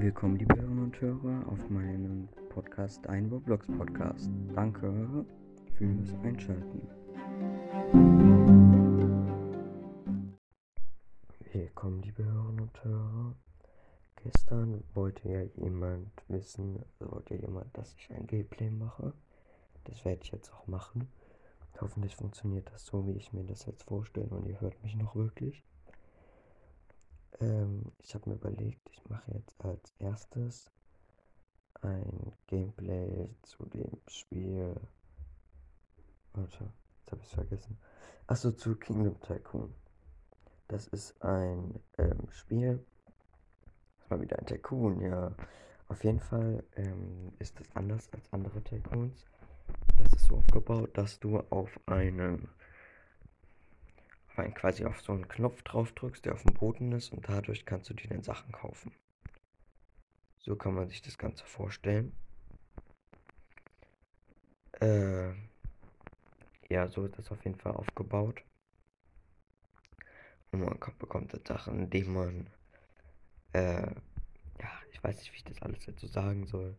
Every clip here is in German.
Willkommen, liebe Hörerinnen und Hörer, auf meinem Podcast Ein Roblox Podcast. Danke fürs Einschalten. Willkommen, liebe Hörerinnen und Hörer. Gestern wollte ja jemand wissen, wollte jemand, dass ich ein Gameplay mache. Das werde ich jetzt auch machen. Hoffentlich funktioniert das so, wie ich mir das jetzt vorstelle und ihr hört mich noch wirklich. Ähm, ich habe mir überlegt, ich mache jetzt als erstes ein Gameplay zu dem Spiel. Warte, jetzt habe ich es vergessen. Achso, zu Kingdom Tycoon. Das ist ein ähm, Spiel. Das war wieder ein Tycoon, ja. Auf jeden Fall ähm, ist es anders als andere Tycoons. Das ist so aufgebaut, dass du auf einem quasi auf so einen Knopf drauf drückst, der auf dem Boden ist und dadurch kannst du dir dann Sachen kaufen. So kann man sich das Ganze vorstellen. Äh, ja, so ist das auf jeden Fall aufgebaut. Und man bekommt dann Sachen, indem man, äh, ja, ich weiß nicht, wie ich das alles so sagen soll.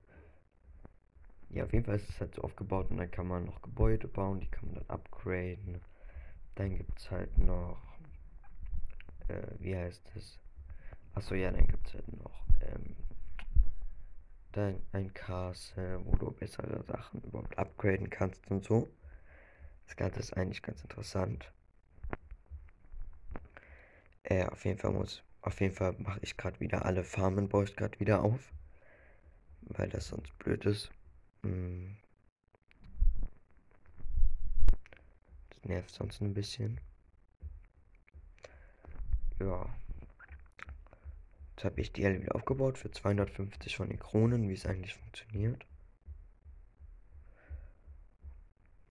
Ja, auf jeden Fall ist es halt so aufgebaut und dann kann man noch Gebäude bauen, die kann man dann upgraden. Dann gibt es halt noch, äh, wie heißt es? Achso, ja, dann gibt es halt noch, ähm, dann ein Castle, wo du bessere Sachen überhaupt upgraden kannst und so. Das Ganze ist eigentlich ganz interessant. Äh, auf jeden Fall muss, auf jeden Fall mache ich gerade wieder alle Farmen, baue ich gerade wieder auf. Weil das sonst blöd ist. Hm. Nervt sonst ein bisschen. Ja. Jetzt habe ich die alle wieder aufgebaut für 250 von den Kronen, wie es eigentlich funktioniert.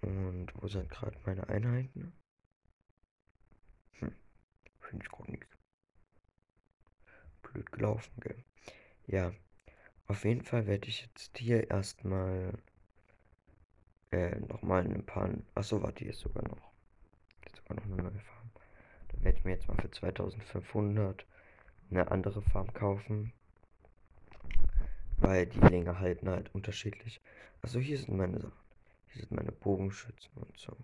Und wo sind gerade meine Einheiten? Hm, finde ich gerade nichts. Blöd gelaufen, gell? Ja, auf jeden Fall werde ich jetzt hier erstmal äh, nochmal ein paar. Achso, warte, hier ist sogar noch. Sogar noch eine neue Farm. Da werde ich mir jetzt mal für 2500 eine andere Farm kaufen. Weil die Länge halten halt unterschiedlich. Achso, hier sind meine Sachen. Hier sind meine Bogenschützen und so.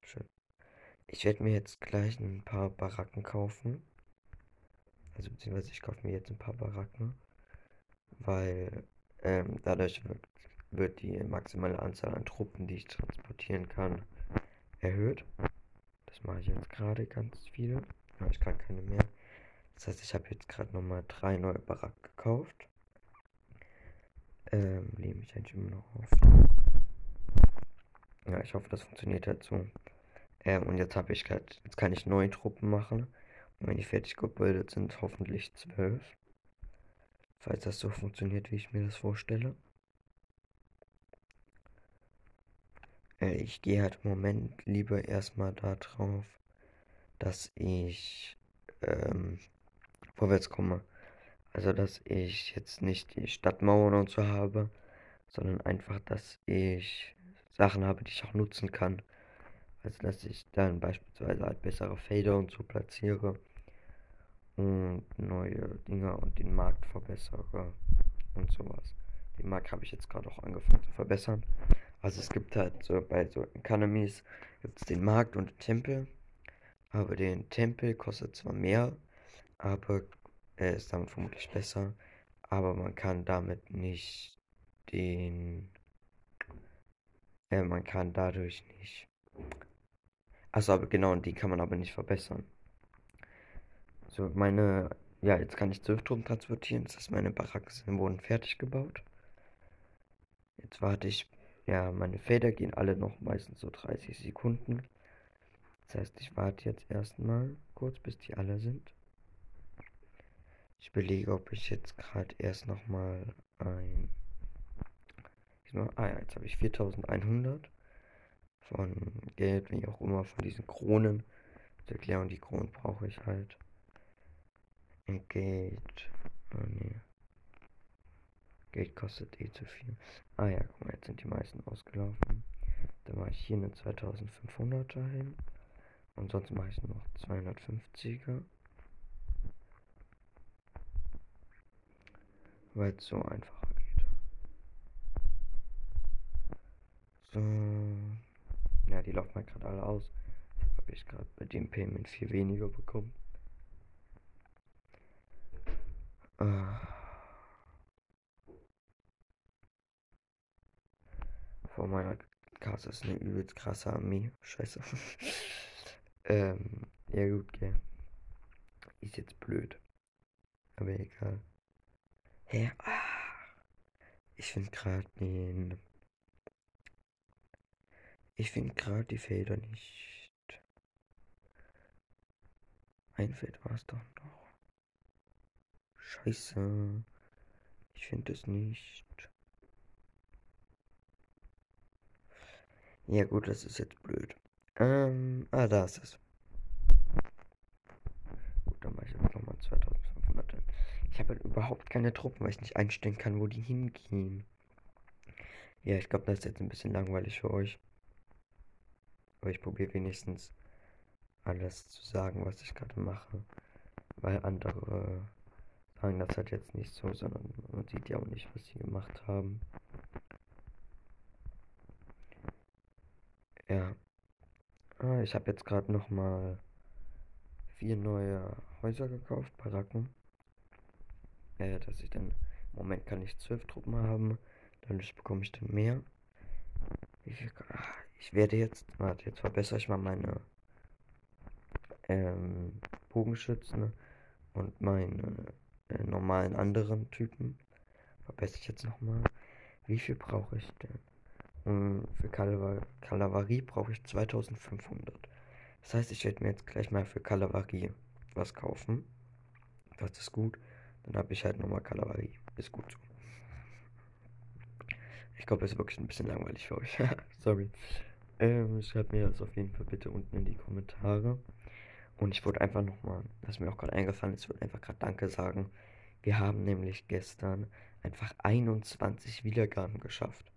Schön. Ich werde mir jetzt gleich ein paar Baracken kaufen. Also beziehungsweise ich kaufe mir jetzt ein paar Baracken. Weil ähm, dadurch wird wird die maximale Anzahl an Truppen, die ich transportieren kann, erhöht. Das mache ich jetzt gerade ganz viele. Aber ich kann keine mehr. Das heißt, ich habe jetzt gerade nochmal drei neue Baracken gekauft. Ähm, lehne mich eigentlich immer noch auf. Ja, ich hoffe, das funktioniert halt so. Ähm, und jetzt habe ich grad, jetzt kann ich neun Truppen machen. Und wenn die fertig gebildet sind, hoffentlich zwölf. Falls das so funktioniert, wie ich mir das vorstelle. Ich gehe halt im Moment lieber erstmal darauf, dass ich ähm, vorwärts komme. Also, dass ich jetzt nicht die Stadtmauern und so habe, sondern einfach, dass ich Sachen habe, die ich auch nutzen kann. Also, dass ich dann beispielsweise halt bessere Felder und so platziere und neue Dinger und den Markt verbessere und sowas. Den Markt habe ich jetzt gerade auch angefangen zu verbessern. Also es gibt halt so bei so Economies gibt es den Markt und den Tempel. Aber den Tempel kostet zwar mehr, aber er ist damit vermutlich besser. Aber man kann damit nicht den. Äh, man kann dadurch nicht. Achso, aber genau, die kann man aber nicht verbessern. So, meine. Ja, jetzt kann ich Truppen transportieren. Das heißt, meine Baracken wurden fertig gebaut. Jetzt warte ich ja, meine Felder gehen alle noch meistens so 30 Sekunden. Das heißt, ich warte jetzt erstmal kurz, bis die alle sind. Ich überlege, ob ich jetzt gerade erst nochmal ein... Ah ja, jetzt habe ich 4100 von Geld, wie auch immer, von diesen Kronen. Zur Erklärung, die Kronen brauche ich halt. Engage. Oh nee. Geld kostet eh zu viel. Ah ja, guck mal, jetzt sind die meisten ausgelaufen. Dann mache ich hier eine 2500er hin. Und sonst mache ich noch 250er. weil es so einfacher geht. So. Ja, die laufen halt gerade alle aus. Habe ich gerade bei dem Payment viel weniger bekommen. Ah. Vor meiner Kasse ist eine übelst krasse Armee. Scheiße. ähm, ja gut, gell. Ist jetzt blöd. Aber egal. Hä? Ah. Ich finde gerade den. Ich finde gerade die Felder nicht. Ein Feld war es doch noch. Scheiße. Ich finde es nicht. Ja gut, das ist jetzt blöd. Ähm, ah, da ist es. Gut, dann mache ich jetzt nochmal 2500. Ich habe halt überhaupt keine Truppen, weil ich nicht einstellen kann, wo die hingehen. Ja, ich glaube, das ist jetzt ein bisschen langweilig für euch. Aber ich probiere wenigstens alles zu sagen, was ich gerade mache. Weil andere sagen das halt jetzt nicht so, sondern man sieht ja auch nicht, was sie gemacht haben. Ja. Ah, ich habe jetzt gerade noch mal vier neue Häuser gekauft, Baracken. Äh, dass ich dann, im Moment kann ich zwölf Truppen haben, dadurch bekomme ich dann mehr. Ich, ach, ich werde jetzt, warte, jetzt verbessere ich mal meine ähm, Bogenschützen und meine äh, normalen anderen Typen. Verbessere ich jetzt nochmal. Wie viel brauche ich denn? Und für Kalavierie brauche ich 2500. Das heißt, ich werde mir jetzt gleich mal für Kalavierie was kaufen. Das ist gut. Dann habe ich halt nochmal Kalavierie. Ist gut so. Ich glaube, es ist wirklich ein bisschen langweilig für euch. Sorry. Ähm, schreibt mir das auf jeden Fall bitte unten in die Kommentare. Und ich wollte einfach nochmal, was mir auch gerade eingefallen ist, ich wollte einfach gerade Danke sagen. Wir haben nämlich gestern einfach 21 Wiedergaben geschafft.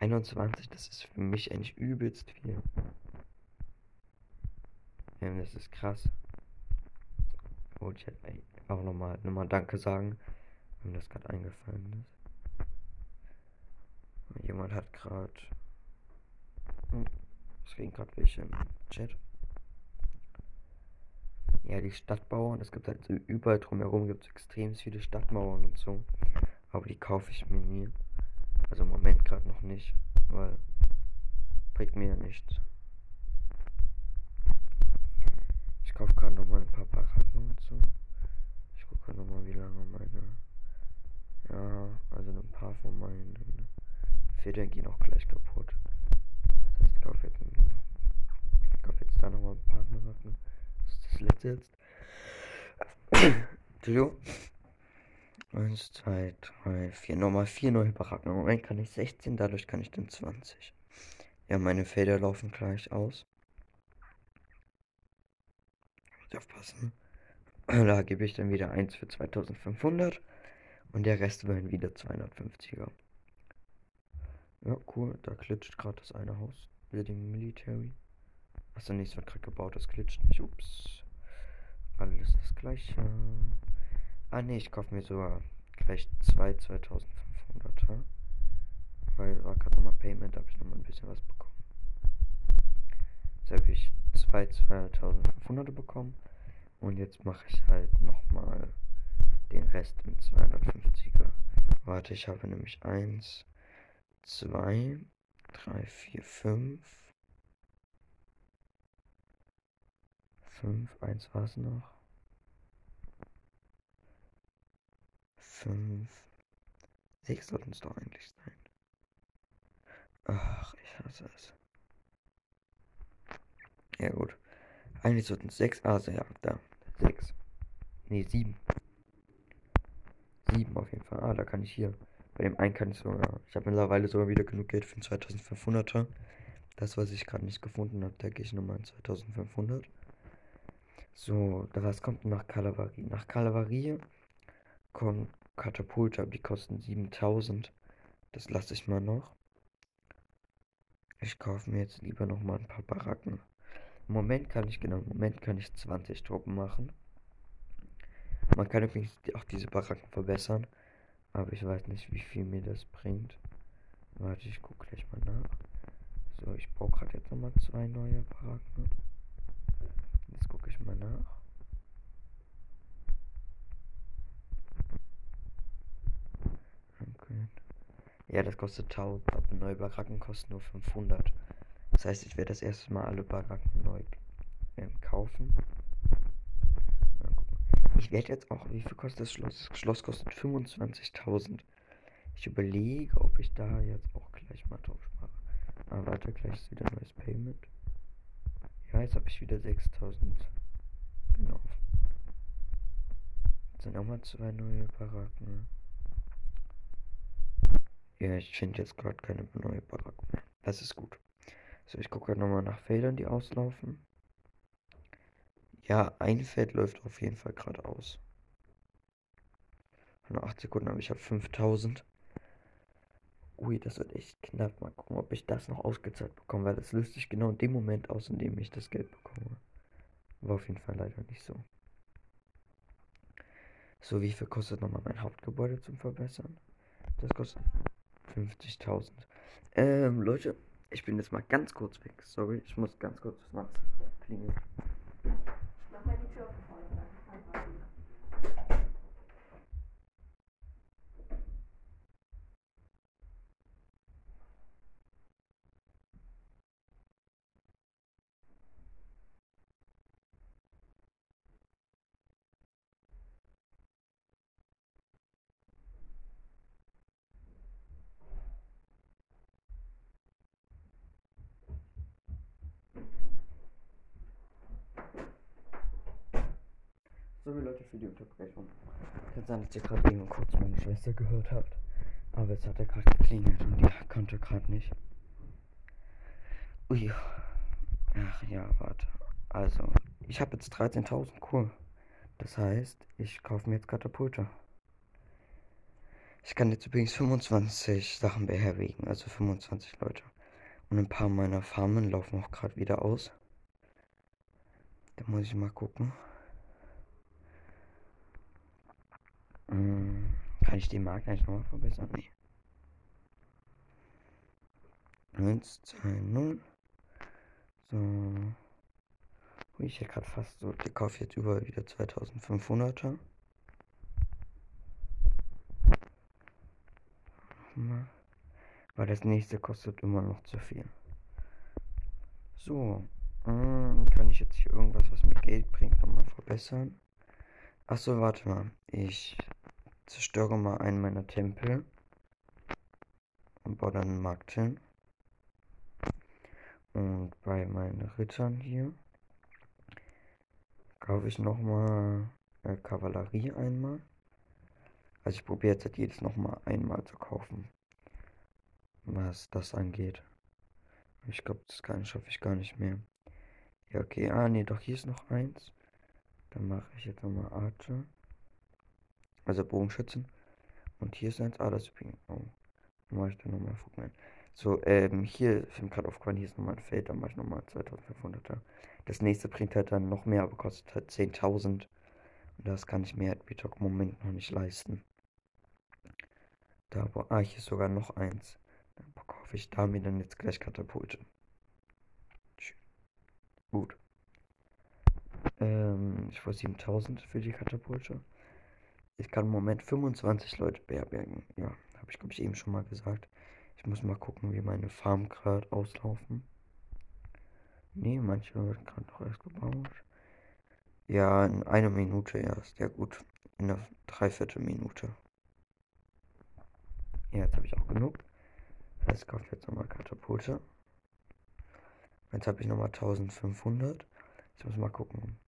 21, das ist für mich eigentlich übelst viel. Ja, das ist krass. Wollte ich halt auch nochmal noch mal Danke sagen, wenn mir das gerade eingefallen ist. Jemand hat gerade. Hm, es reden gerade welche im Chat. Ja, die Stadtbauern, es gibt halt so überall drumherum gibt es extrem viele Stadtmauern und so. Aber die kaufe ich mir nie. Also im Moment gerade noch nicht, weil bringt mir ja nichts. Ich kaufe gerade noch mal ein paar Baracken und so. Ich gucke noch mal, wie lange meine. Ja, also ein paar von meinen Federn gehen auch gleich kaputt. Das heißt, ich kaufe jetzt, ich jetzt da noch mal ein paar Baracken. Das ist das letzte jetzt. Entschuldigung. Eins, zwei, drei, vier. Nochmal vier neue Baracken. Moment kann ich 16, dadurch kann ich dann 20. Ja, meine Felder laufen gleich aus. Muss aufpassen. Da gebe ich dann wieder 1 für 2500. Und der Rest werden wieder 250er. Ja, cool. Da klitscht gerade das eine Haus. Building Military. Achso, nichts wird gerade gebaut. Das klitscht nicht. Ups. Alles das gleiche. Ah ne, ich kaufe mir sogar gleich zwei 2500er. Weil war gerade nochmal Payment, habe ich nochmal ein bisschen was bekommen. Jetzt habe ich zwei 2500er bekommen. Und jetzt mache ich halt nochmal den Rest im 250er. Warte, ich habe nämlich 1, 2, 3, 4, 5. 5, 1 war es noch. 5, 6 sollten es doch eigentlich sein. Ach, ich hasse es. Ja gut. Eigentlich sollten es 6, also ja, da. 6. Ne, 7. 7 auf jeden Fall. Ah, da kann ich hier. Bei dem einen kann ich sogar. Ich habe mittlerweile sogar wieder genug Geld für einen 2500er. Das, was ich gerade nicht gefunden habe, da gehe ich nochmal in 2500. So, was kommt nach Kalavarie? Nach Kalavarie kommt Katapulte, aber die kosten 7000. Das lasse ich mal noch. Ich kaufe mir jetzt lieber noch mal ein paar Baracken. Im Moment kann ich, genau, im Moment kann ich 20 Truppen machen. Man kann übrigens auch diese Baracken verbessern. Aber ich weiß nicht, wie viel mir das bringt. Warte, ich gucke gleich mal nach. So, ich baue gerade jetzt nochmal zwei neue Baracken. Jetzt gucke ich mal nach. Okay. Ja, das kostet 1000, aber neue Baracken kosten nur 500. Das heißt, ich werde das erste Mal alle Baracken neu ähm, kaufen. Ich werde jetzt auch, wie viel kostet das Schloss? Das Schloss kostet 25.000. Ich überlege, ob ich da jetzt auch gleich mal drauf mache. Ah, warte, gleich ist wieder ein neues Payment. Ja, jetzt habe ich wieder 6000. Genau. Jetzt sind auch mal zwei neue Baracken. Ja, ich finde jetzt gerade keine neue Baracken mehr. Das ist gut. So, ich gucke nochmal nach Feldern, die auslaufen. Ja, ein Feld läuft auf jeden Fall gerade aus. Nur 8 Sekunden, aber ich habe 5000. Ui, das wird echt knapp. Mal gucken, ob ich das noch ausgezahlt bekomme, weil das löst sich genau in dem Moment aus, in dem ich das Geld bekomme. War auf jeden Fall leider nicht so. So, wie viel kostet nochmal mein Hauptgebäude zum Verbessern? Das kostet 50.000. Ähm, Leute, ich bin jetzt mal ganz kurz weg. Sorry, ich muss ganz kurz was. Klingeln. Mach mal die Tür auf. Sorry Leute für die Unterbrechung. Kann sein, dass ihr gerade eben kurz meine Schwester gehört habt. Aber es hat ja gerade geklingelt und die konnte gerade nicht. Ui. Ach ja, warte. Also, ich habe jetzt 13.000 cool. Das heißt, ich kaufe mir jetzt Katapulte. Ich kann jetzt übrigens 25 Sachen beherbergen, also 25 Leute. Und ein paar meiner Farmen laufen auch gerade wieder aus. Da muss ich mal gucken. Hm, kann ich den Markt eigentlich nochmal verbessern? Nee. 1, 2, 0. So. Ui, ich hätte gerade fast so. Ich kaufe jetzt überall wieder 2500er. Weil das nächste kostet immer noch zu viel. So. Hm, kann ich jetzt hier irgendwas, was mir Geld bringt, nochmal verbessern? Achso, warte mal. Ich zerstöre mal einen meiner Tempel und baue dann einen Markt hin. Und bei meinen Rittern hier kaufe ich nochmal äh, Kavallerie einmal. Also ich probiere jetzt halt jedes nochmal einmal zu kaufen. Was das angeht. Ich glaube, das kann schaffe ich gar nicht mehr. Ja, okay. Ah, nee, doch hier ist noch eins. Dann mache ich jetzt nochmal Archer. Also Bogenschützen. Und hier ist eins. Ah, das ist übrigens. Oh. Mache ich dann nochmal Fugman. So, ähm, hier ist mir gerade aufgefallen, hier ist nochmal ein Feld, dann mache ich nochmal 2500er. Das nächste bringt halt dann noch mehr, aber kostet halt 10.000. Und das kann ich mir halt Bitok im Moment noch nicht leisten. Da, ah, hier ist sogar noch eins. Dann kaufe ich da mir dann jetzt gleich Katapulte. Gut. Ähm, ich wollte 7000 für die Katapulte. Ich kann im Moment 25 Leute beherbergen. Ja, habe ich glaube ich eben schon mal gesagt. Ich muss mal gucken, wie meine Farm gerade auslaufen. Nee, manche werden gerade noch erst gebaut. Ja, in einer Minute erst. Ja gut, in einer Dreiviertel Minute. Ja, jetzt habe ich auch genug. Das heißt, ich kaufe jetzt nochmal Katapulte. Jetzt habe ich nochmal 1500. Ich muss mal gucken.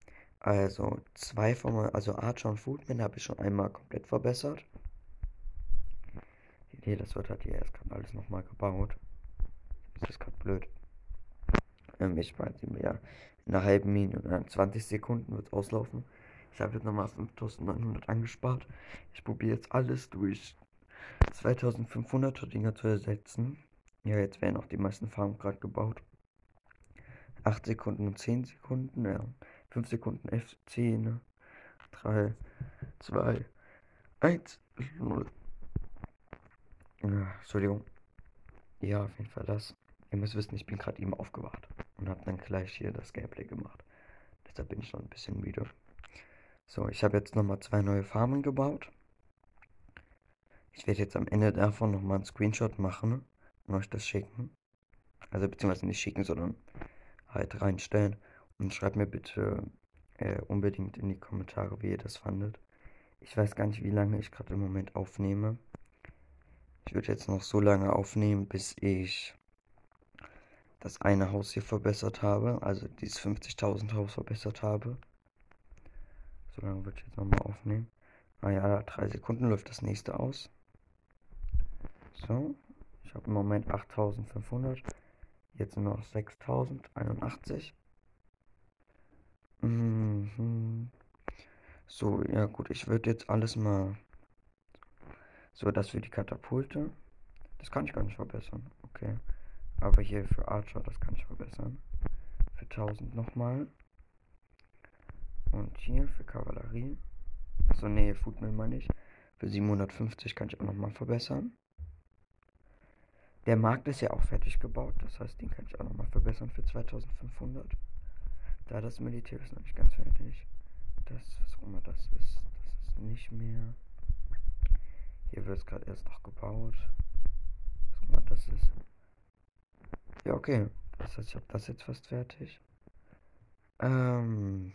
Also, zwei von also Archer und Foodman habe ich schon einmal komplett verbessert. Nee, das wird halt hier erst gerade alles nochmal gebaut. Das ist gerade blöd. Ähm, ich meine, ja, in einer halben Minute, in 20 Sekunden wird es auslaufen. Ich habe jetzt nochmal 5900 angespart. Ich probiere jetzt alles durch 2500er Dinger zu ersetzen. Ja, jetzt werden auch die meisten Farmen gerade gebaut. 8 Sekunden und 10 Sekunden, ja. 5 Sekunden F10. 3, 2, 1, 0. Ja, Entschuldigung. Ja, auf jeden Fall das. Ihr müsst wissen, ich bin gerade eben aufgewacht und habe dann gleich hier das Gameplay gemacht. Deshalb bin ich noch ein bisschen müde. So, ich habe jetzt nochmal zwei neue Farmen gebaut. Ich werde jetzt am Ende davon nochmal einen Screenshot machen und euch das schicken. Also beziehungsweise nicht schicken, sondern halt reinstellen. Und schreibt mir bitte äh, unbedingt in die Kommentare, wie ihr das fandet. Ich weiß gar nicht, wie lange ich gerade im Moment aufnehme. Ich würde jetzt noch so lange aufnehmen, bis ich das eine Haus hier verbessert habe. Also dieses 50.000 Haus verbessert habe. So lange würde ich jetzt nochmal aufnehmen. Ah ja, drei Sekunden läuft das nächste aus. So, ich habe im Moment 8500. Jetzt nur noch 6081. Mhm. So, ja gut, ich würde jetzt alles mal. So, das für die Katapulte. Das kann ich gar nicht verbessern. Okay. Aber hier für Archer, das kann ich verbessern. Für 1000 nochmal. Und hier für Kavallerie. So, nee, Footmill meine ich. Für 750 kann ich auch nochmal verbessern. Der Markt ist ja auch fertig gebaut. Das heißt, den kann ich auch nochmal verbessern für 2500. Da das Militär ist noch nicht ganz fertig. Das, was auch immer das ist, das ist nicht mehr. Hier wird es gerade erst noch gebaut. Was auch immer das ist. Ja, okay. Das heißt, ich habe das jetzt fast fertig. Ähm,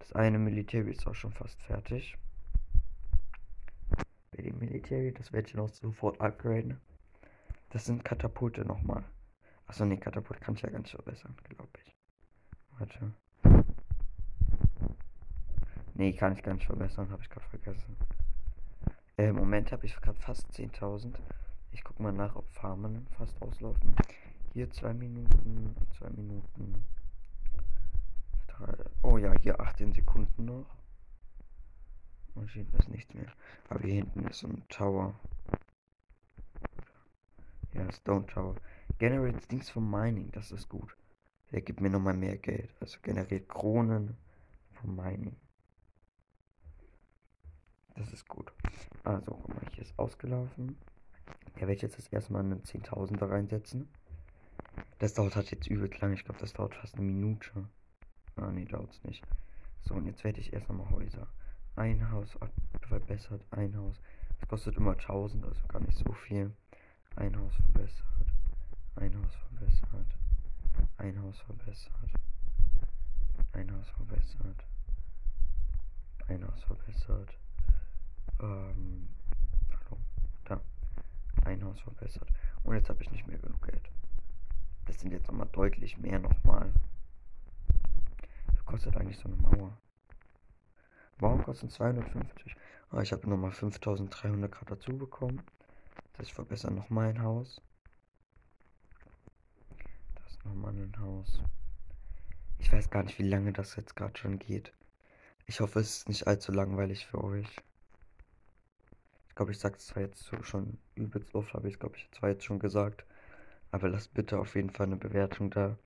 das eine Militär ist auch schon fast fertig. Bei dem Militär, das werde ich noch sofort upgraden. Das sind Katapulte nochmal. Achso, nee, Katapult kann ich ja ganz verbessern, glaube ich. Warte. Nee, kann ich gar nicht verbessern, habe ich gerade vergessen. Äh, Im Moment habe ich gerade fast 10.000. Ich gucke mal nach, ob Farmen fast auslaufen. Hier zwei Minuten, zwei Minuten. Drei, oh ja, hier 18 Sekunden noch. Und hier hinten ist nichts mehr. Aber hier hinten ist ein Tower. Ja, Stone Tower. Generates Dings vom Mining, das ist gut. Der gibt mir nochmal mehr Geld. Also generiert Kronen vom Mining. Das ist gut. Also, guck mal, hier ist ausgelaufen. Da werde ich jetzt das erste Mal einen 10.000er reinsetzen. Das dauert halt jetzt übel lang. Ich glaube, das dauert fast eine Minute. Ah, nee, dauert es nicht. So, und jetzt werde ich erst nochmal Häuser. Ein Haus verbessert, ein Haus. Das kostet immer 1000, also gar nicht so viel. Ein Haus verbessert. Ein Haus verbessert. Ein Haus verbessert. Ein Haus verbessert. Ein Haus verbessert. Ähm, hallo, da. Ein Haus verbessert. Und jetzt habe ich nicht mehr genug Geld. Das sind jetzt nochmal deutlich mehr nochmal. Was kostet eigentlich so eine Mauer? Mauern kosten 250. Aber ich habe nochmal 5300 Grad dazu bekommen. Das ich verbessere noch mein Haus. Das ist nochmal ein Haus. Ich weiß gar nicht, wie lange das jetzt gerade schon geht. Ich hoffe, es ist nicht allzu langweilig für euch glaube, ich sage es zwar jetzt so schon übelst oft, habe ich glaube ich zwar jetzt schon gesagt. Aber lasst bitte auf jeden Fall eine Bewertung da,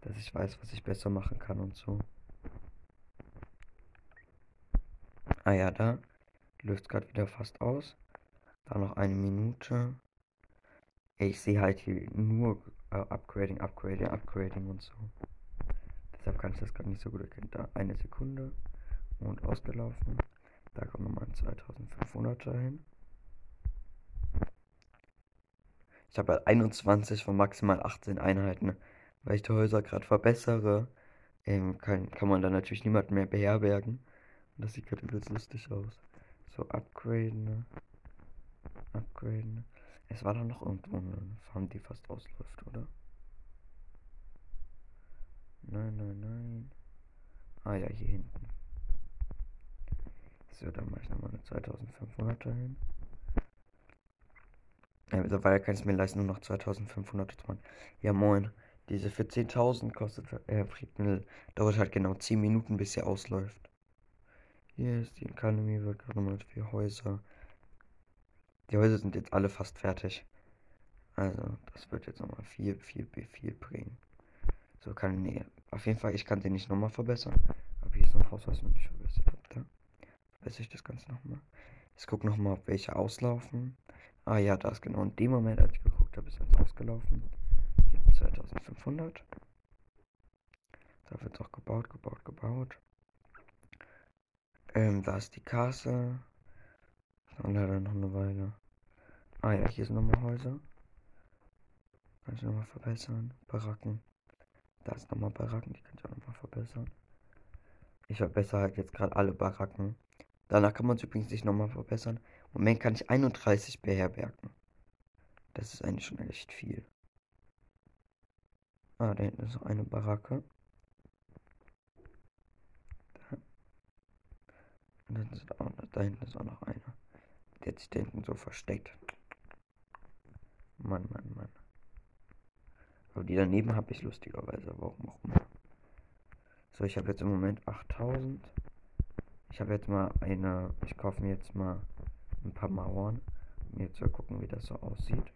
dass ich weiß, was ich besser machen kann und so. Ah ja, da löst gerade wieder fast aus. Da noch eine Minute. Ich sehe halt hier nur äh, Upgrading, Upgrading, Upgrading und so. Deshalb kann ich das gerade nicht so gut erkennen. Da eine Sekunde und ausgelaufen. Da kommt nochmal ein 2500er hin. Ich habe halt 21 von maximal 18 Einheiten. Weil ich die Häuser gerade verbessere, ähm, kann, kann man dann natürlich niemand mehr beherbergen. Und das sieht gerade übelst lustig aus. So, upgraden. Ne? Upgraden. Es war doch noch irgendwo eine Farm, die fast ausläuft, oder? Nein, nein, nein. Ah ja, hier hinten. So, dann mache ich nochmal eine 2500er hin. Ja, mittlerweile kann ich es mir leisten, nur noch 2500 zu machen. Ja, moin. Diese für 10.000 kostet, äh, dauert halt genau 10 Minuten, bis sie ausläuft. Hier ist die Economy, wird gerade nochmal vier Häuser. Die Häuser sind jetzt alle fast fertig. Also, das wird jetzt nochmal viel, viel, viel bringen. So kann, nee, auf jeden Fall, ich kann den nicht nochmal verbessern. Aber hier ist noch ein Haus, was ich nicht verbessert habe. Da verbessere ich das Ganze nochmal. Ich gucke nochmal, ob welche auslaufen. Ah ja, das genau. In dem Moment, als ich geguckt habe, ist jetzt ausgelaufen. Hier 2500. Da wird auch gebaut, gebaut, gebaut. Ähm, da ist die Kasse. Und leider noch eine Weile. Ah ja, hier sind nochmal Häuser. Kann ich nochmal verbessern. Baracken. Da ist nochmal Baracken, die kann ich auch nochmal verbessern. Ich verbessere halt jetzt gerade alle Baracken. Danach kann man es übrigens nicht nochmal verbessern. Im Moment kann ich 31 beherbergen. Das ist eigentlich schon echt viel. Ah, da hinten ist noch eine Baracke. Da. Und dann ist auch, da hinten ist auch noch eine. Der hat sich da hinten so versteckt. Mann, Mann, Mann. Aber die daneben habe ich lustigerweise, warum auch immer. So, ich habe jetzt im Moment 8000. Ich habe jetzt mal eine, ich kaufe mir jetzt mal ein paar Mauern, um jetzt zu gucken, wie das so aussieht.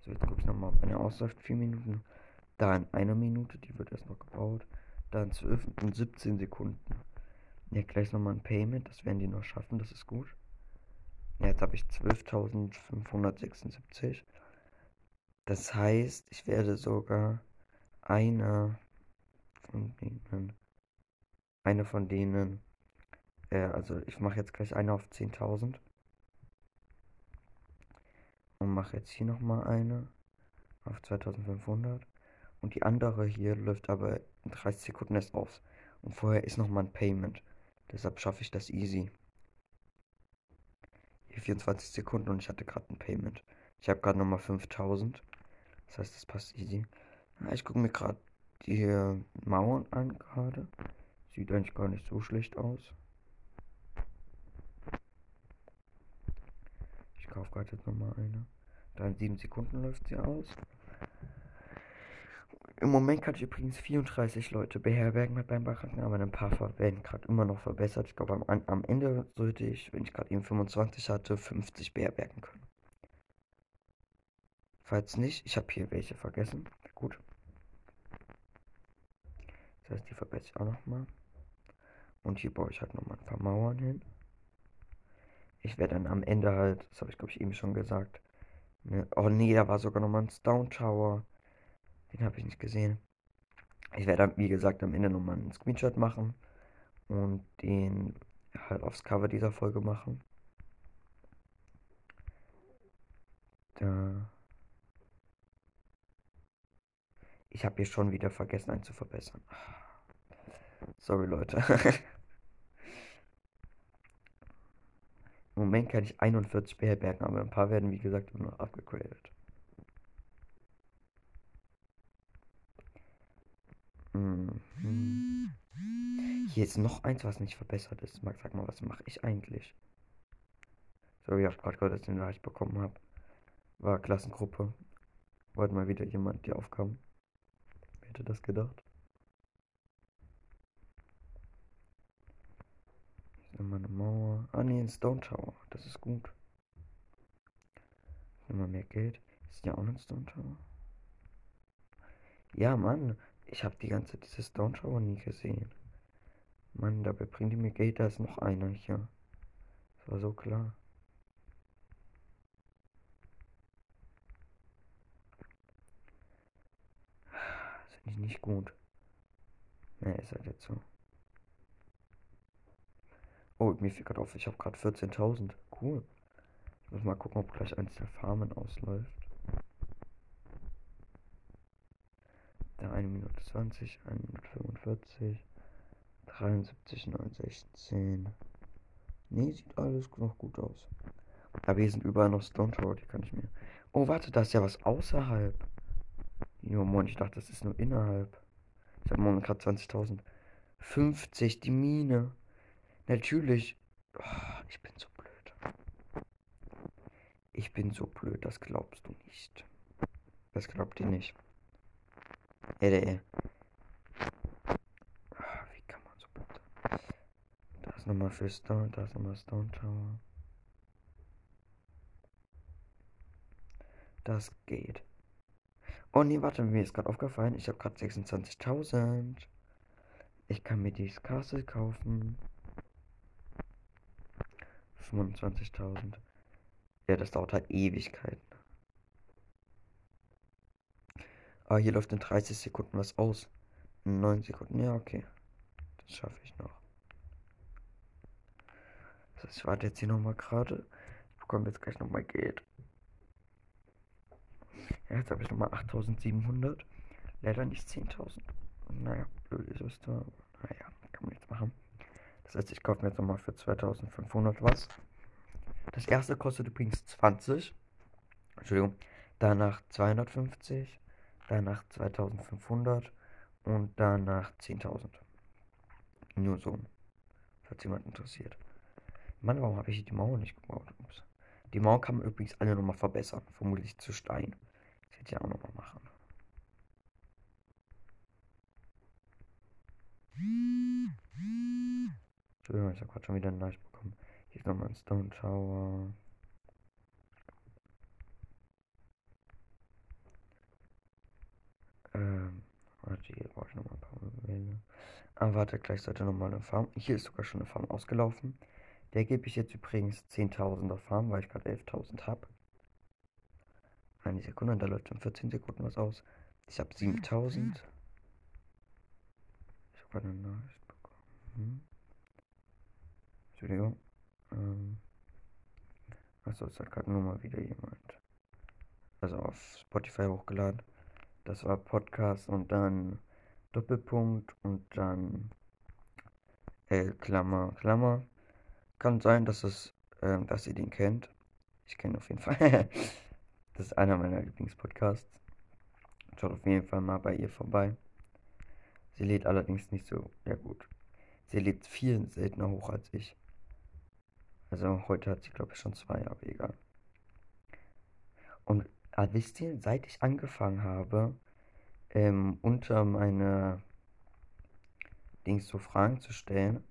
So, jetzt gucke ich nochmal, ob eine ausläuft, 4 Minuten. Da in einer Minute, die wird erst noch gebaut. Da in 12 und 17 Sekunden. Ja, gleich nochmal ein Payment, das werden die noch schaffen, das ist gut. Ja, jetzt habe ich 12.576. Das heißt, ich werde sogar eine von denen, eine von denen, äh, also ich mache jetzt gleich eine auf 10.000 und mache jetzt hier nochmal eine auf 2500 und die andere hier läuft aber in 30 Sekunden erst aus und vorher ist nochmal ein Payment. Deshalb schaffe ich das easy. Hier 24 Sekunden und ich hatte gerade ein Payment. Ich habe gerade nochmal 5000. Das heißt, das passt easy. Ich gucke mir gerade die Mauern an gerade. Sieht eigentlich gar nicht so schlecht aus. Ich kaufe gerade jetzt nochmal eine. Da in 7 Sekunden läuft sie aus. Im Moment kann ich übrigens 34 Leute beherbergen mit beim Baracken, aber ein paar werden gerade immer noch verbessert. Ich glaube, am, am Ende sollte ich, wenn ich gerade eben 25 hatte, 50 beherbergen können. Falls nicht, ich habe hier welche vergessen. Gut. Das heißt, die verbessere ich auch nochmal. Und hier baue ich halt nochmal ein paar Mauern hin. Ich werde dann am Ende halt, das habe ich glaube ich eben schon gesagt. Ne, oh nee, da war sogar nochmal ein Stone Tower. Den habe ich nicht gesehen. Ich werde dann, wie gesagt, am Ende nochmal einen Screenshot machen. Und den halt aufs Cover dieser Folge machen. Da. Ich habe hier schon wieder vergessen, einen zu verbessern. Sorry, Leute. Im Moment kann ich 41 beherbergen, aber ein paar werden, wie gesagt, immer noch abgegradet. Mhm. Hier ist noch eins, was nicht verbessert ist. Max, sag mal, was mache ich eigentlich? Sorry, ich habe gerade gehört, dass ich den Nachricht bekommen habe. War Klassengruppe. Wollte mal wieder jemand die Aufgaben. Wer hätte das gedacht? Nochmal eine Mauer. Ah ne, ein Stone Tower. Das ist gut. Nochmal mehr Geld. Ist ja auch ein Stone Tower. Ja, Mann. Ich habe die ganze diese Stone Tower nie gesehen. Mann, dabei bringt die mir Geld. Da ist noch einer hier. Das war so klar. Finde ich nicht gut. Ne, ist halt jetzt so. Oh, mir fiel gerade auf, ich habe gerade 14.000. Cool. Ich muss mal gucken, ob gleich eins der Farmen ausläuft. Da 1 Minute 20, 1 Minute 45, 73, 9, 16. Nee, sieht alles noch gut aus. Aber hier sind überall noch Stone Tower, die kann ich mir. Oh, warte, da ist ja was außerhalb. Jo, Mann, ich dachte, das ist nur innerhalb. Ich habe momentan gerade 20.000. 50, die Mine. Natürlich. Oh, ich bin so blöd. Ich bin so blöd, das glaubst du nicht. Das glaubt ihr nicht. Ey. Oh, wie kann man so blöd sein? Da ist nochmal für Stone, da ist nochmal Stone Tower. Das geht. Oh nee, warte, mir ist gerade aufgefallen, ich habe gerade 26.000. Ich kann mir dieses Castle kaufen. 25.000. Ja, das dauert halt Ewigkeiten. Ah, hier läuft in 30 Sekunden was aus. In 9 Sekunden, ja, okay. Das schaffe ich noch. Das heißt, ich warte jetzt hier nochmal gerade. Ich bekomme jetzt gleich nochmal Geld. Ja, jetzt habe ich nochmal 8700. Leider nicht 10.000. Naja, blöd ist es da. Naja, kann man nichts machen. Das heißt, ich kaufe mir jetzt nochmal für 2500 was. Das erste kostet übrigens 20. Entschuldigung. Danach 250. Danach 2500. Und danach 10.000. Nur so. Falls jemand interessiert. Mann, warum habe ich die Mauer nicht gebaut? Ups. Die Mauer kann man übrigens alle nochmal verbessern. Vermutlich zu Stein. Das hätte ich auch nochmal machen. Entschuldigung, ich habe gerade schon wieder ein Nachricht bekommen. Hier ist nochmal ein Stone Tower. Ähm, warte, hier brauche ich nochmal ein paar Welle. Ah, warte, gleich sollte nochmal eine Farm. Hier ist sogar schon eine Farm ausgelaufen. Der gebe ich jetzt übrigens 10.000er Farm, weil ich gerade 11.000 habe. Eine Sekunde, da läuft in 14 Sekunden was aus. Ich habe 7.000. Ich habe gerade eine Nachricht bekommen. Entschuldigung. Ähm. Achso, es hat gerade nur mal wieder jemand. Also auf Spotify hochgeladen. Das war Podcast und dann Doppelpunkt und dann äh, Klammer, Klammer. Kann sein, dass es, äh, dass ihr den kennt. Ich kenne auf jeden Fall. das ist einer meiner Lieblingspodcasts. Schaut auf jeden Fall mal bei ihr vorbei. Sie lädt allerdings nicht so, ja gut. Sie lädt viel seltener hoch als ich. Also heute hat sie, glaube ich, schon zwei, aber egal. Und ah, wisst ihr, seit ich angefangen habe, ähm, unter meine Dings so Fragen zu stellen,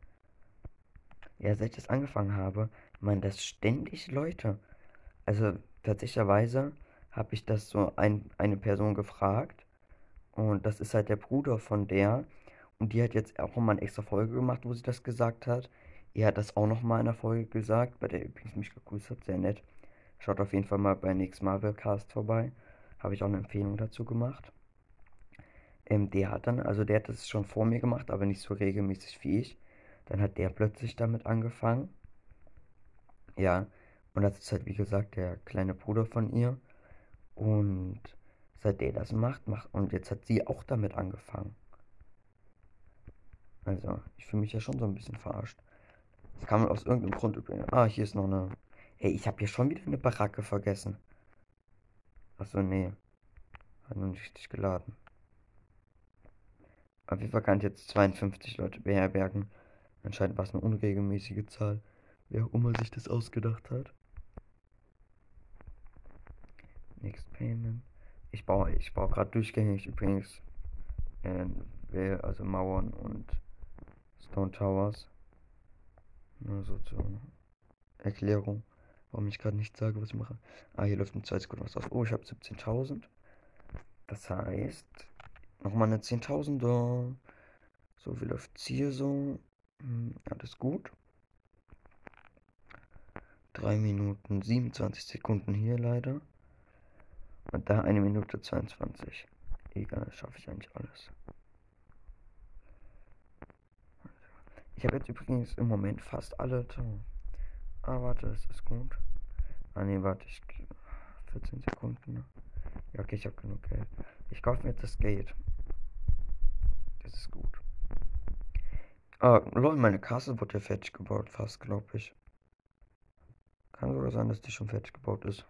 ja, seit ich das angefangen habe, man das ständig Leute. Also tatsächlicherweise habe ich das so ein, eine Person gefragt und das ist halt der Bruder von der und die hat jetzt auch mal eine extra Folge gemacht, wo sie das gesagt hat. Er hat das auch noch mal in der Folge gesagt, bei der übrigens mich gegrüßt hat, sehr nett. Schaut auf jeden Fall mal bei Nix Marvel Cast vorbei. Habe ich auch eine Empfehlung dazu gemacht. Ähm, der hat dann, also der hat das schon vor mir gemacht, aber nicht so regelmäßig wie ich. Dann hat der plötzlich damit angefangen. Ja, und das ist halt wie gesagt der kleine Bruder von ihr. Und seit der das macht, macht und jetzt hat sie auch damit angefangen. Also, ich fühle mich ja schon so ein bisschen verarscht. Das kann man aus irgendeinem Grund übrigens. Ah, hier ist noch eine. Ey, ich habe hier schon wieder eine Baracke vergessen. Achso, nee. Hat noch nicht richtig geladen. Auf jeden Fall kann ich jetzt 52 Leute beherbergen. Anscheinend war es eine unregelmäßige Zahl. Wer auch immer sich das ausgedacht hat. Next Payment. Ich baue, ich baue gerade durchgängig übrigens. Äh, also Mauern und Stone Towers. Nur so zur Erklärung, warum ich gerade nicht sage, was ich mache. Ah, hier läuft in 2 Sekunden was aus. Oh, ich habe 17.000. Das heißt, nochmal eine 10.000er. So, wie läuft es hier so? Hm, alles gut. 3 Minuten 27 Sekunden hier leider. Und da eine Minute 22. Egal, schaffe ich eigentlich alles. Ich habe jetzt übrigens im Moment fast alle. Ah, warte, das ist gut. Ah, ne, warte, ich. 14 Sekunden. Ja, okay, ich habe genug Geld. Ich kaufe mir jetzt das Gate. Das ist gut. Ah, lol, meine Kasse wurde ja fertig gebaut, fast, glaube ich. Kann sogar sein, dass die schon fertig gebaut ist.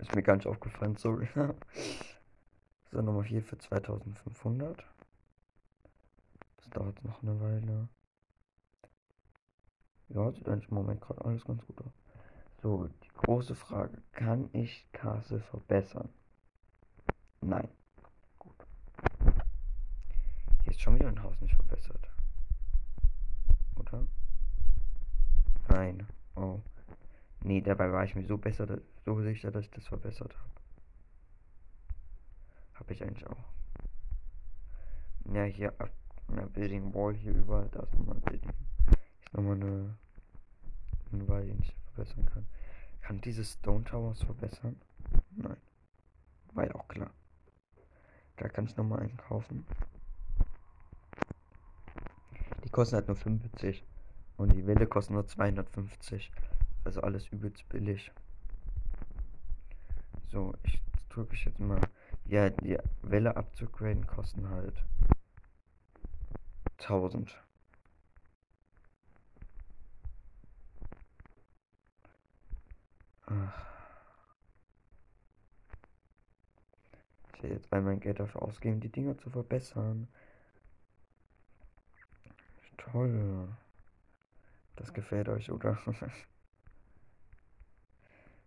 Ist mir gar nicht aufgefallen, sorry. so, Nummer 4 für 2500. Das dauert noch eine Weile. Ja, sieht eigentlich im Moment gerade alles ganz gut aus. So, die große Frage. Kann ich Castle verbessern? Nein. Gut. Hier ist schon wieder ein Haus nicht verbessert. Oder? Nein. Oh. Nee, dabei war ich mir so besser, so sicher, dass ich das verbessert habe. Habe ich eigentlich auch. Ja, hier, eine Building Wall hier überall, da ist nochmal ein Building nochmal eine, eine Weile, die ich verbessern kann. Kann diese Stone Towers verbessern? Nein. War ja auch klar. Da kann ich nochmal einen kaufen. Die kosten halt nur 45. Und die Welle kostet nur 250. Also alles übelst billig. So, ich drücke ich jetzt mal. Ja, die Welle abzugraden kosten halt 1000. Ach. Ich werde jetzt all mein Geld dafür ausgeben, die Dinger zu verbessern. Toll. Das gefällt euch, oder?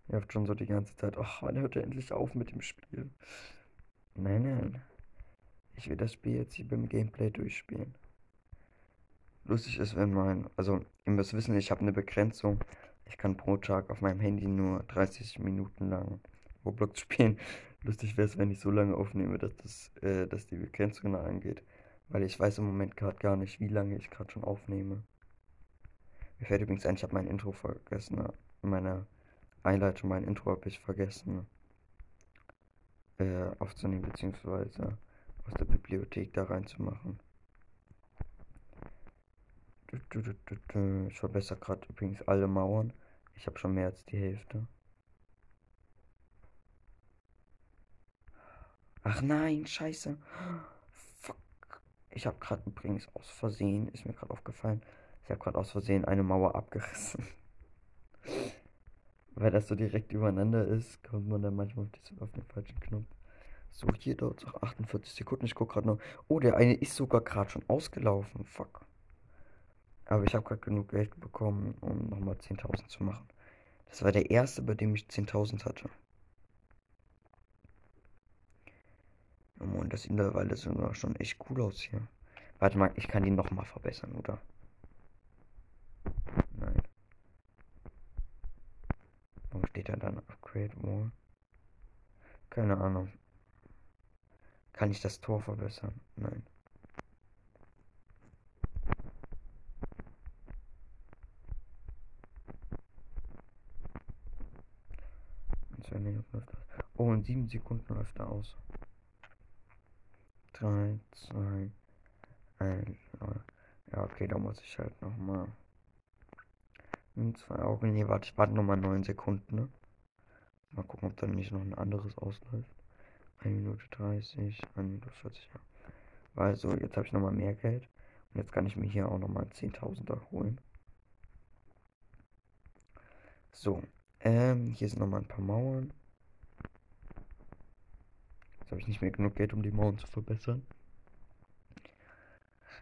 Ihr habt schon so die ganze Zeit, ach, wann hört er endlich auf mit dem Spiel? Nein, nein. Ich will das Spiel jetzt hier beim Gameplay durchspielen. Lustig ist, wenn mein, also, ihr müsst wissen, ich habe eine Begrenzung. Ich kann pro Tag auf meinem Handy nur 30 Minuten lang Roblox spielen. Lustig wäre es, wenn ich so lange aufnehme, dass, das, äh, dass die Begrenzung angeht. Weil ich weiß im Moment gerade gar nicht, wie lange ich gerade schon aufnehme. Mir fällt übrigens ein, ich habe mein Intro vergessen. Meine Einleitung, mein Intro habe ich vergessen äh, aufzunehmen, beziehungsweise aus der Bibliothek da reinzumachen. Ich verbessere gerade übrigens alle Mauern. Ich habe schon mehr als die Hälfte. Ach nein, scheiße. Fuck. Ich habe gerade übrigens aus Versehen, ist mir gerade aufgefallen, ich habe gerade aus Versehen eine Mauer abgerissen. Weil das so direkt übereinander ist, kommt man dann manchmal auf, die, auf den falschen Knopf. So, hier dauert es auch 48 Sekunden. Ich gucke gerade noch. Oh, der eine ist sogar gerade schon ausgelaufen. Fuck. Aber ich habe gerade genug Geld bekommen, um nochmal 10.000 zu machen. Das war der erste, bei dem ich 10.000 hatte. Mann, das mittlerweile sogar schon echt cool aus hier. Warte mal, ich kann die nochmal verbessern, oder? Nein. Warum steht da dann Upgrade Wall? Keine Ahnung. Kann ich das Tor verbessern? Nein. In zwei Minuten läuft das. Oh, in sieben Sekunden läuft er aus. 3, 2, 1, Ja, okay, da muss ich halt nochmal. In zwei Augen. Nee, warte, ich warte nochmal 9 Sekunden, ne? Mal gucken, ob dann nicht noch ein anderes ausläuft. 1 Minute 30, 1 Minute 40, ja. Also, jetzt habe ich nochmal mehr Geld. Und jetzt kann ich mir hier auch nochmal 10.000er holen. So, ähm, hier sind nochmal ein paar Mauern. Jetzt habe ich nicht mehr genug Geld, um die Mauern zu verbessern.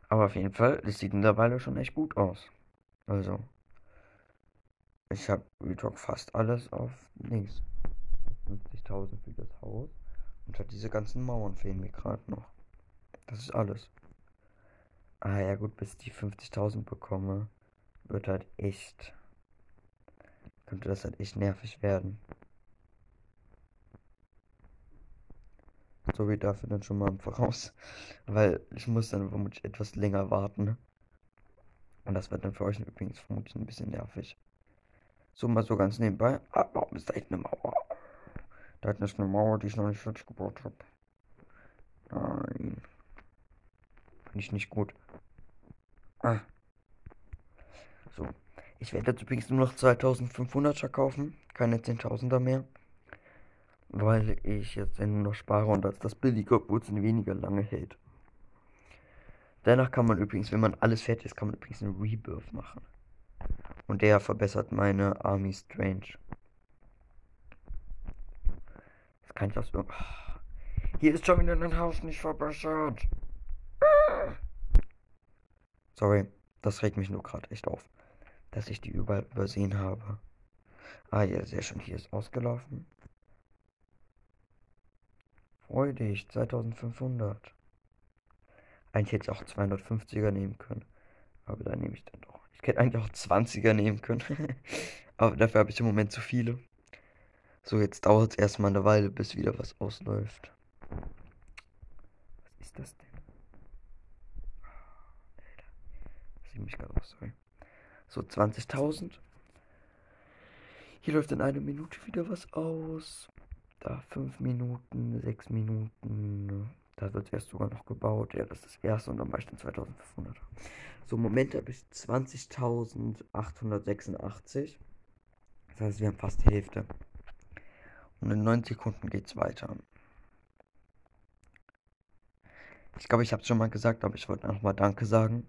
Aber auf jeden Fall, das sieht mittlerweile schon echt gut aus. Also, ich habe Retalk fast alles auf links. 50.000 für das Haus. Und halt diese ganzen Mauern fehlen mir gerade noch. Das ist alles. Ah ja gut, bis die 50.000 bekomme, wird halt echt... Könnte das halt echt nervig werden. So wie dafür dann schon mal im Voraus. Weil ich muss dann vermutlich etwas länger warten. Und das wird dann für euch übrigens vermutlich ein bisschen nervig. So mal so ganz nebenbei. Ah, warum ist da echt eine Mauer? Da hinten ist eine Mauer, die ich noch nicht fertig gebaut habe. Nein. Finde ich nicht gut. Ah. So. Ich werde jetzt übrigens nur noch 2500er kaufen. Keine 10.000er mehr. Weil ich jetzt nur noch spare und als das billige, obwohl es weniger lange hält. Danach kann man übrigens, wenn man alles fertig ist, kann man übrigens einen Rebirth machen. Und der verbessert meine Army Strange kann ich das. Oh. Hier ist schon wieder ein Haus nicht verbessert. Sorry, das regt mich nur gerade echt auf, dass ich die überall übersehen habe. Ah ja, sehr schön, hier ist ausgelaufen. Freudig, 2500. Eigentlich hätte ich auch 250er nehmen können. Aber da nehme ich dann doch. Ich hätte eigentlich auch 20er nehmen können. aber dafür habe ich im Moment zu viele. So, jetzt dauert es erstmal eine Weile, bis wieder was ausläuft. Was ist das denn? Alter. Das sieht mich gerade aus, sorry. So, 20.000. Hier läuft in einer Minute wieder was aus. Da fünf Minuten, sechs Minuten. Da wird erst sogar noch gebaut. Ja, das ist das erste und dann war ich dann 2500. So, im Moment habe ich 20.886. Das heißt, wir haben fast die Hälfte. Und in 9 Sekunden geht es weiter. Ich glaube, ich habe es schon mal gesagt, aber ich wollte nochmal Danke sagen.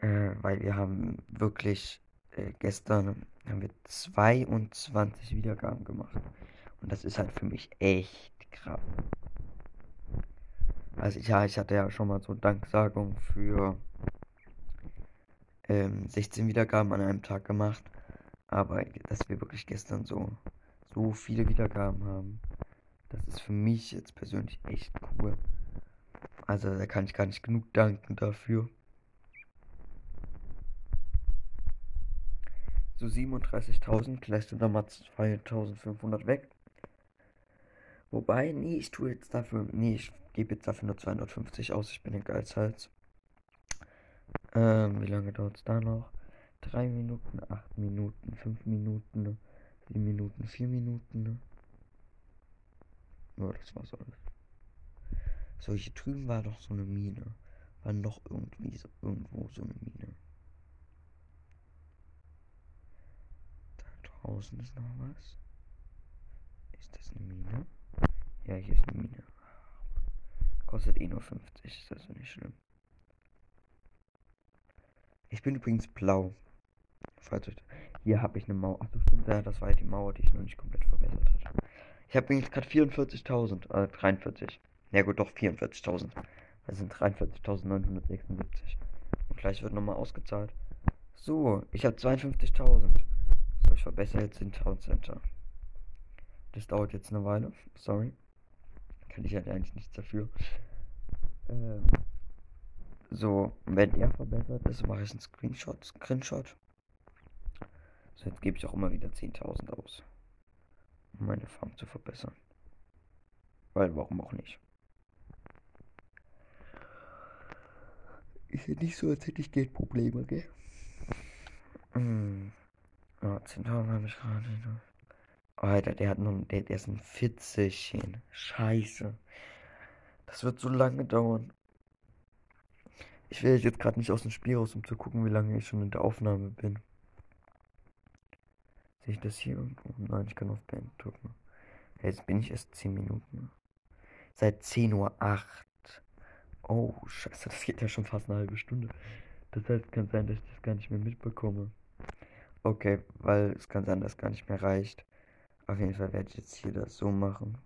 Äh, weil wir haben wirklich äh, gestern haben wir 22 Wiedergaben gemacht. Und das ist halt für mich echt krass. Also ich, ja, ich hatte ja schon mal so Danksagung für ähm, 16 Wiedergaben an einem Tag gemacht. Aber dass wir wirklich gestern so, so viele Wiedergaben haben, das ist für mich jetzt persönlich echt cool. Also da kann ich gar nicht genug danken dafür. So 37.000, vielleicht sind da mal 2.500 weg. Wobei, nee, ich tue jetzt dafür, nee, ich gebe jetzt dafür nur 250 aus. Ich bin ein Geizhals. Ähm, wie lange dauert es da noch? 3 Minuten, 8 Minuten, 5 Minuten, 7 Minuten, 4 Minuten. Ja, das war's alles. So, hier drüben war doch so eine Mine. War noch irgendwie so, irgendwo so eine Mine. Da draußen ist noch was. Ist das eine Mine? Ja, hier ist eine Mine. Kostet eh nur 50, ist also nicht schlimm. Ich bin übrigens blau. Falls euch. Hier habe ich eine Mauer. Achso, stimmt. Ja, das war ja die Mauer, die ich noch nicht komplett verbessert hatte. Ich habe übrigens gerade 44.000. Äh, 43. Ja gut, doch 44.000. Das sind 43.976. Und gleich wird nochmal ausgezahlt. So, ich habe 52.000. So, ich verbessere jetzt den Town Center. Das dauert jetzt eine Weile. Sorry. Kann ich halt eigentlich nichts dafür. Ähm, so, wenn er verbessert ist, mache ich einen Screenshot. Screenshot. So, jetzt gebe ich auch immer wieder 10.000 aus. Um meine Farm zu verbessern. Weil, warum auch nicht? Ist ja nicht so, als hätte ich Geldprobleme, gell? Hm. Ja, 10.000 habe ich gerade. Alter, der hat noch, der, der ist ein 40. Scheiße. Das wird so lange dauern. Ich will jetzt gerade nicht aus dem Spiel raus, um zu gucken, wie lange ich schon in der Aufnahme bin. Sehe ich das hier irgendwo? Nein, ich kann auf Band drücken. Jetzt bin ich erst 10 Minuten. Seit 10.08 Uhr. Oh, scheiße, das geht ja schon fast eine halbe Stunde. Das heißt, kann sein, dass ich das gar nicht mehr mitbekomme. Okay, weil es kann sein, dass gar nicht mehr reicht. Auf jeden Fall werde ich jetzt hier das so machen.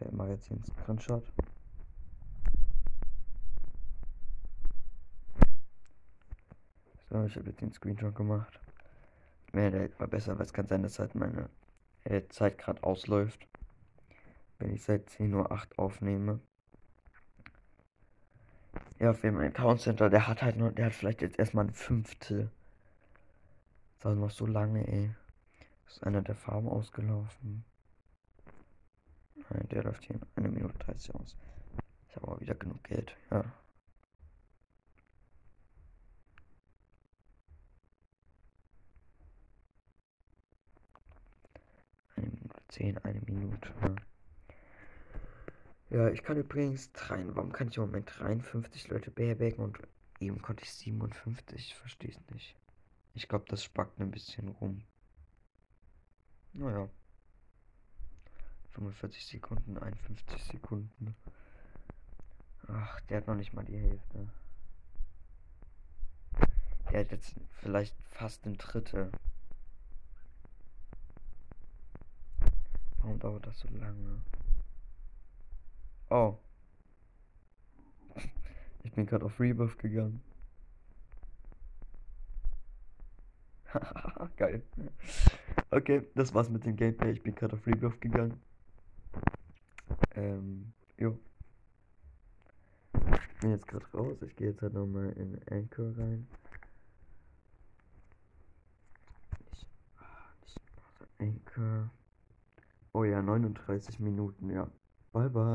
Ich mache jetzt hier einen Screenshot. So, ich habe jetzt den Screenshot gemacht. Ja, der war besser, weil es kann sein, dass halt meine äh, Zeit gerade ausläuft. Wenn ich seit 10.08 Uhr aufnehme. Ja, für mein Account Center, der hat halt noch, der hat vielleicht jetzt erstmal ein Fünftel. Das also noch so lange, ey. Ist einer der Farben ausgelaufen. Nein, der läuft hier in 1 Minute 30 aus. Ich habe aber wieder genug Geld, ja. Eine Minute 10, eine Minute. Ja. Ja, ich kann übrigens rein. Warum kann ich im Moment 53 Leute beherbergen und eben konnte ich 57? Ich verstehe es nicht. Ich glaube, das spackt ein bisschen rum. Naja. 45 Sekunden, 51 Sekunden. Ach, der hat noch nicht mal die Hälfte. Der hat jetzt vielleicht fast ein Drittel. Warum dauert das so lange? Oh. Ich bin gerade auf Rebuff gegangen. Geil. Okay, das war's mit dem Gameplay. Ich bin gerade auf Rebuff gegangen. Ähm, jo. Ich bin jetzt gerade raus. Ich gehe jetzt halt nochmal in Anchor rein. Ich, ich, Anchor. Oh ja, 39 Minuten, ja. Bye bye.